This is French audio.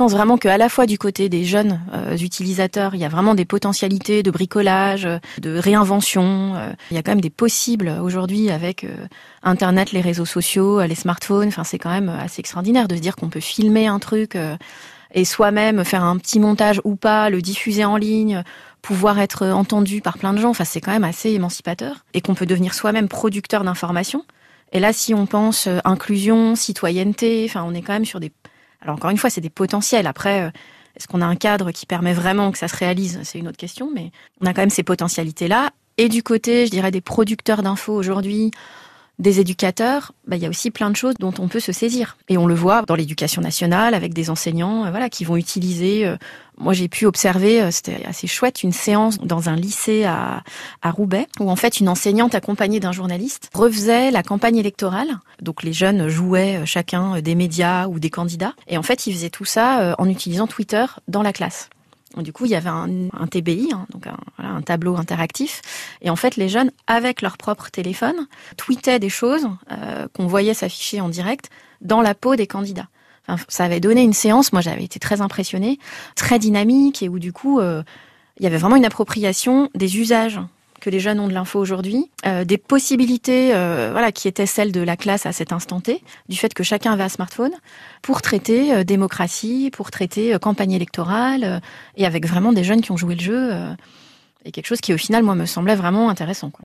pense vraiment qu'à la fois du côté des jeunes euh, utilisateurs, il y a vraiment des potentialités de bricolage, de réinvention. Euh, il y a quand même des possibles aujourd'hui avec euh, Internet, les réseaux sociaux, les smartphones. Enfin, c'est quand même assez extraordinaire de se dire qu'on peut filmer un truc et soi-même faire un petit montage ou pas, le diffuser en ligne, pouvoir être entendu par plein de gens. Enfin, c'est quand même assez émancipateur et qu'on peut devenir soi-même producteur d'informations. Et là, si on pense inclusion, citoyenneté, enfin, on est quand même sur des alors encore une fois, c'est des potentiels. Après, euh, est-ce qu'on a un cadre qui permet vraiment que ça se réalise? C'est une autre question, mais on a quand même ces potentialités-là. Et du côté, je dirais, des producteurs d'infos aujourd'hui, des éducateurs, bah, il y a aussi plein de choses dont on peut se saisir. Et on le voit dans l'éducation nationale avec des enseignants euh, voilà, qui vont utiliser... Euh, moi, j'ai pu observer, euh, c'était assez chouette, une séance dans un lycée à, à Roubaix, où en fait une enseignante accompagnée d'un journaliste refaisait la campagne électorale. Donc les jeunes jouaient chacun des médias ou des candidats. Et en fait, ils faisaient tout ça en utilisant Twitter dans la classe. Du coup, il y avait un, TBI, hein, donc un, tableau interactif. Et en fait, les jeunes, avec leur propre téléphone, tweetaient des choses euh, qu'on voyait s'afficher en direct dans la peau des candidats. ça avait donné une séance, moi j'avais été très impressionnée, très dynamique, et où du coup, euh, il y avait vraiment une appropriation des usages que les jeunes ont de l'info aujourd'hui, euh, des possibilités euh, voilà, qui étaient celles de la classe à cet instant T, du fait que chacun avait un smartphone, pour traiter euh, démocratie, pour traiter campagne électorale, et avec vraiment des jeunes qui ont joué le jeu, et quelque chose qui au final, moi, me semblait vraiment intéressant.